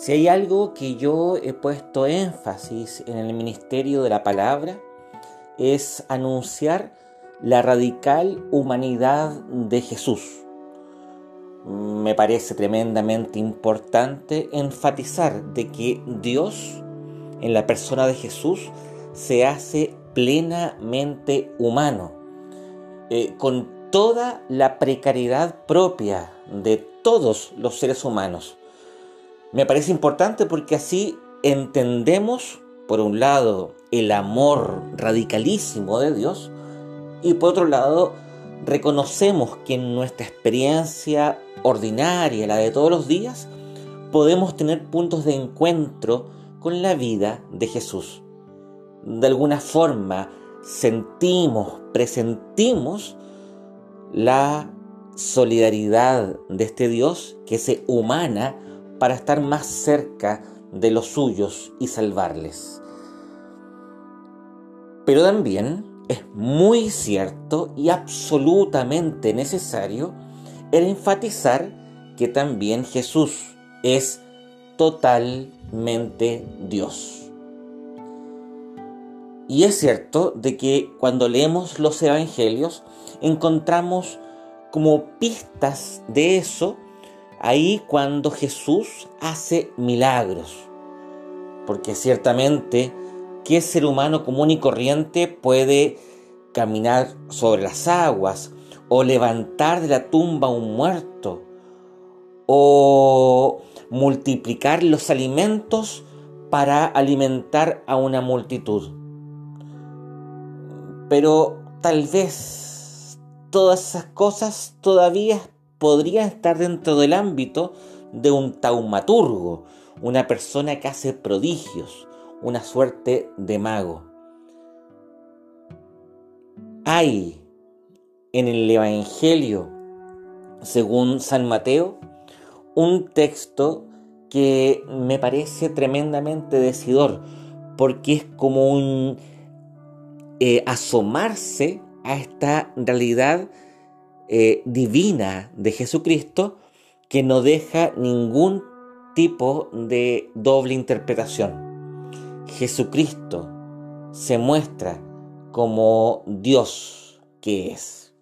Si hay algo que yo he puesto énfasis en el ministerio de la palabra, es anunciar la radical humanidad de Jesús. Me parece tremendamente importante enfatizar de que Dios, en la persona de Jesús, se hace plenamente humano, eh, con toda la precariedad propia de todos los seres humanos. Me parece importante porque así entendemos, por un lado, el amor radicalísimo de Dios y por otro lado, reconocemos que en nuestra experiencia ordinaria, la de todos los días, podemos tener puntos de encuentro con la vida de Jesús. De alguna forma sentimos, presentimos la solidaridad de este Dios que se humana para estar más cerca de los suyos y salvarles. Pero también es muy cierto y absolutamente necesario el enfatizar que también Jesús es totalmente Dios. Y es cierto de que cuando leemos los evangelios encontramos como pistas de eso ahí cuando Jesús hace milagros. Porque ciertamente, ¿qué ser humano común y corriente puede caminar sobre las aguas o levantar de la tumba a un muerto o multiplicar los alimentos para alimentar a una multitud? Pero tal vez todas esas cosas todavía podría estar dentro del ámbito de un taumaturgo, una persona que hace prodigios, una suerte de mago. Hay en el Evangelio, según San Mateo, un texto que me parece tremendamente decidor, porque es como un eh, asomarse a esta realidad eh, divina de Jesucristo que no deja ningún tipo de doble interpretación. Jesucristo se muestra como Dios que es.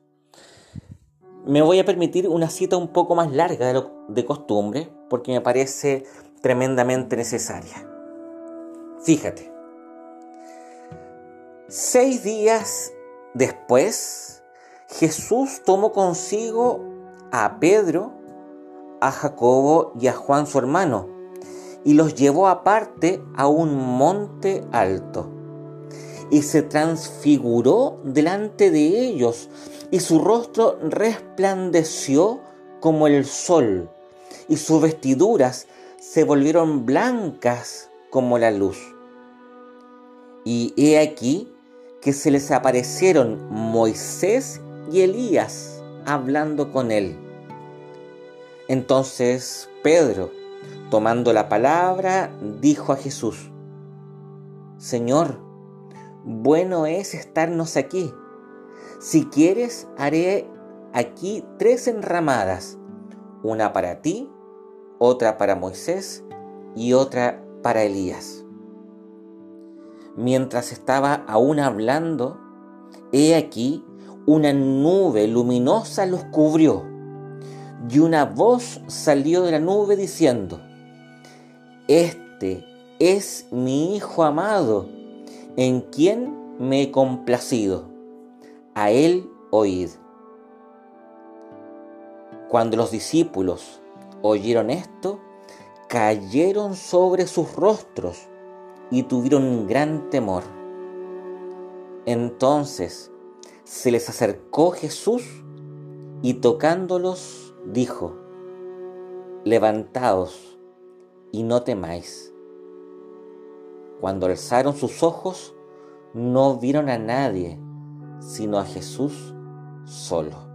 Me voy a permitir una cita un poco más larga de, lo, de costumbre porque me parece tremendamente necesaria. Fíjate, seis días después Jesús tomó consigo a Pedro, a Jacobo y a Juan su hermano, y los llevó aparte a un monte alto. Y se transfiguró delante de ellos, y su rostro resplandeció como el sol, y sus vestiduras se volvieron blancas como la luz. Y he aquí que se les aparecieron Moisés y Elías hablando con él. Entonces Pedro, tomando la palabra, dijo a Jesús, Señor, bueno es estarnos aquí. Si quieres, haré aquí tres enramadas, una para ti, otra para Moisés y otra para Elías. Mientras estaba aún hablando, he aquí una nube luminosa los cubrió y una voz salió de la nube diciendo, Este es mi Hijo amado, en quien me he complacido. A él oíd. Cuando los discípulos oyeron esto, cayeron sobre sus rostros y tuvieron gran temor. Entonces se les acercó Jesús y tocándolos dijo, levantaos y no temáis. Cuando alzaron sus ojos, no vieron a nadie, sino a Jesús solo.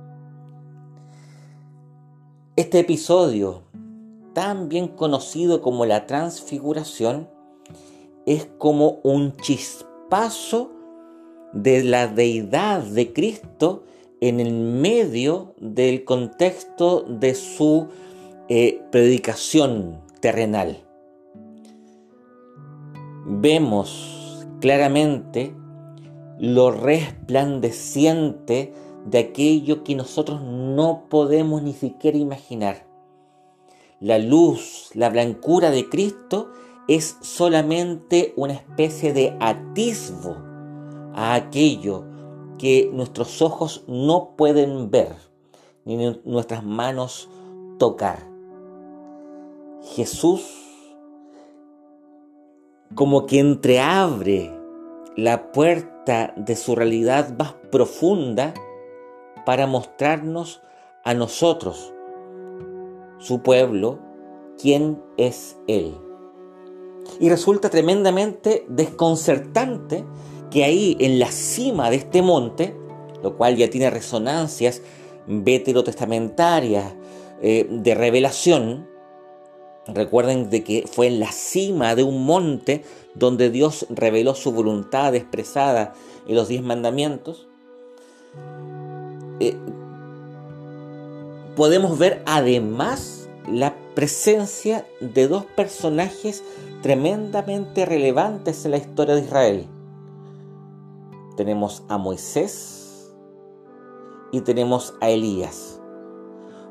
Este episodio, tan bien conocido como la transfiguración, es como un chispazo de la deidad de Cristo en el medio del contexto de su eh, predicación terrenal. vemos claramente lo resplandeciente de aquello que nosotros no podemos ni siquiera imaginar. La luz, la blancura de Cristo es solamente una especie de atisbo a aquello que nuestros ojos no pueden ver, ni nuestras manos tocar. Jesús como que entreabre la puerta de su realidad más profunda para mostrarnos a nosotros, su pueblo, quién es Él. Y resulta tremendamente desconcertante que ahí en la cima de este monte, lo cual ya tiene resonancias veterotestamentarias eh, de revelación, recuerden de que fue en la cima de un monte donde Dios reveló su voluntad expresada en los diez mandamientos, eh, podemos ver además la presencia de dos personajes tremendamente relevantes en la historia de Israel. Tenemos a Moisés y tenemos a Elías.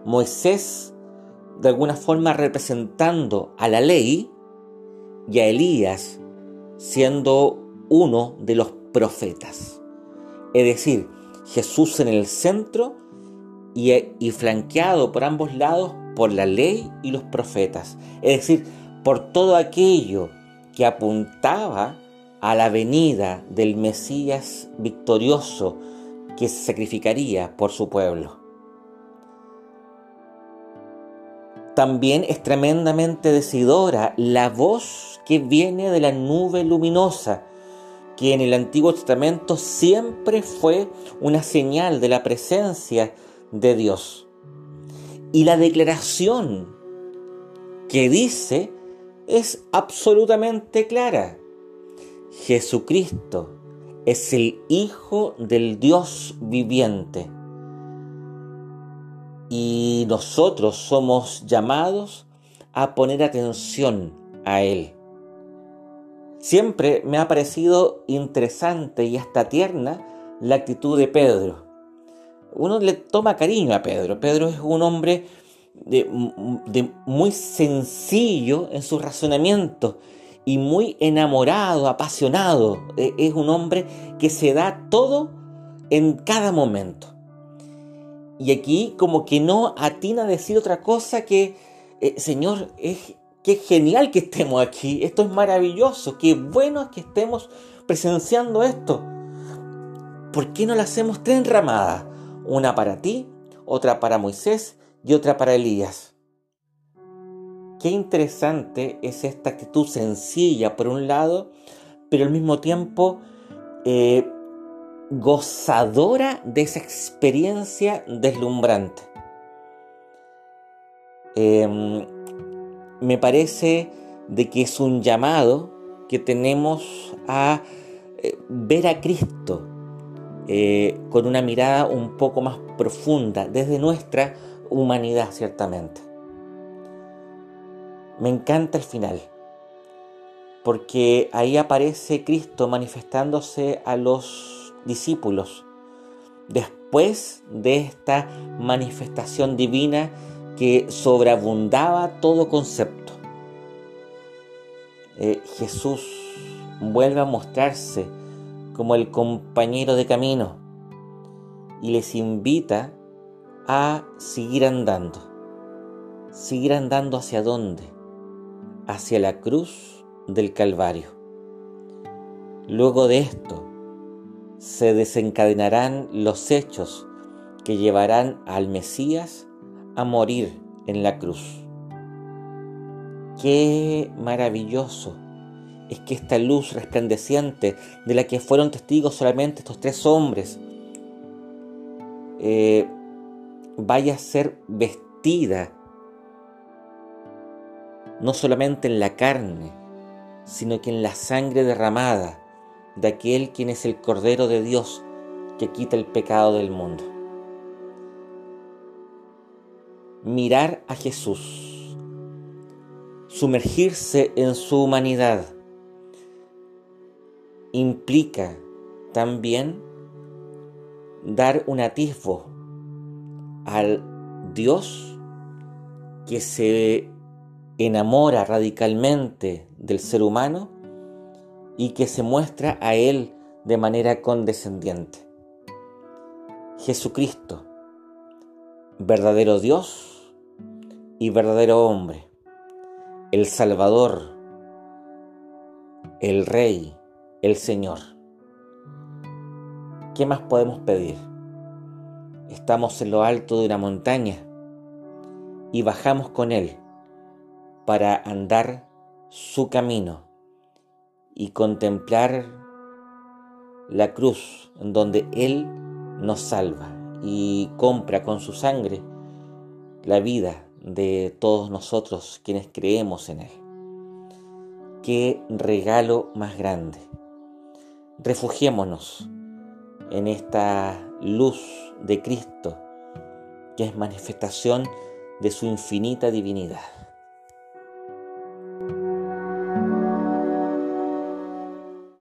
Moisés de alguna forma representando a la ley y a Elías siendo uno de los profetas. Es decir, Jesús en el centro y, flanqueado por ambos lados por la ley y los profetas. Es decir, por todo aquello que apuntaba a la venida del Mesías victorioso que se sacrificaría por su pueblo. También es tremendamente decidora la voz que viene de la nube luminosa, que en el Antiguo Testamento siempre fue una señal de la presencia de Dios. Y la declaración que dice es absolutamente clara. Jesucristo es el Hijo del Dios viviente y nosotros somos llamados a poner atención a Él. Siempre me ha parecido interesante y hasta tierna la actitud de Pedro. Uno le toma cariño a Pedro. Pedro es un hombre de, muy sencillo en su razonamiento y muy enamorado, apasionado. E, es un hombre que se da todo en cada momento. Y aquí como que no atina a decir otra cosa que, eh, Señor, es, qué genial que estemos aquí, esto es maravilloso, qué bueno que estemos presenciando esto. ¿Por qué no la hacemos tres enramadas? Una para ti, otra para Moisés y otra para Elías. Qué interesante es esta actitud sencilla por un lado, pero al mismo tiempo eh, gozadora de esa experiencia deslumbrante. Em, me parece de que es un llamado que tenemos a eh, ver a Cristo eh, con una mirada un poco más profunda, desde nuestra humanidad, ciertamente. Me encanta el final, porque ahí aparece Cristo manifestándose a los discípulos después de esta manifestación divina que sobreabundaba todo concepto. Eh, Jesús vuelve a mostrarse como el compañero de camino y les invita a seguir andando. Seguir andando hacia dónde? Hacia la cruz del Calvario. Luego de esto, se desencadenarán los hechos que llevarán al Mesías a morir en la cruz. Qué maravilloso es que esta luz resplandeciente de la que fueron testigos solamente estos tres hombres eh, vaya a ser vestida no solamente en la carne, sino que en la sangre derramada de aquel quien es el Cordero de Dios que quita el pecado del mundo. Mirar a Jesús, sumergirse en su humanidad, implica también dar un atisbo al Dios que se enamora radicalmente del ser humano y que se muestra a él de manera condescendiente. Jesucristo, verdadero Dios y verdadero hombre, el Salvador, el Rey, el Señor. ¿Qué más podemos pedir? Estamos en lo alto de una montaña y bajamos con Él para andar su camino y contemplar la cruz en donde Él nos salva y compra con su sangre la vida de todos nosotros quienes creemos en Él. Qué regalo más grande. Refugiémonos en esta luz de Cristo, que es manifestación de su infinita divinidad.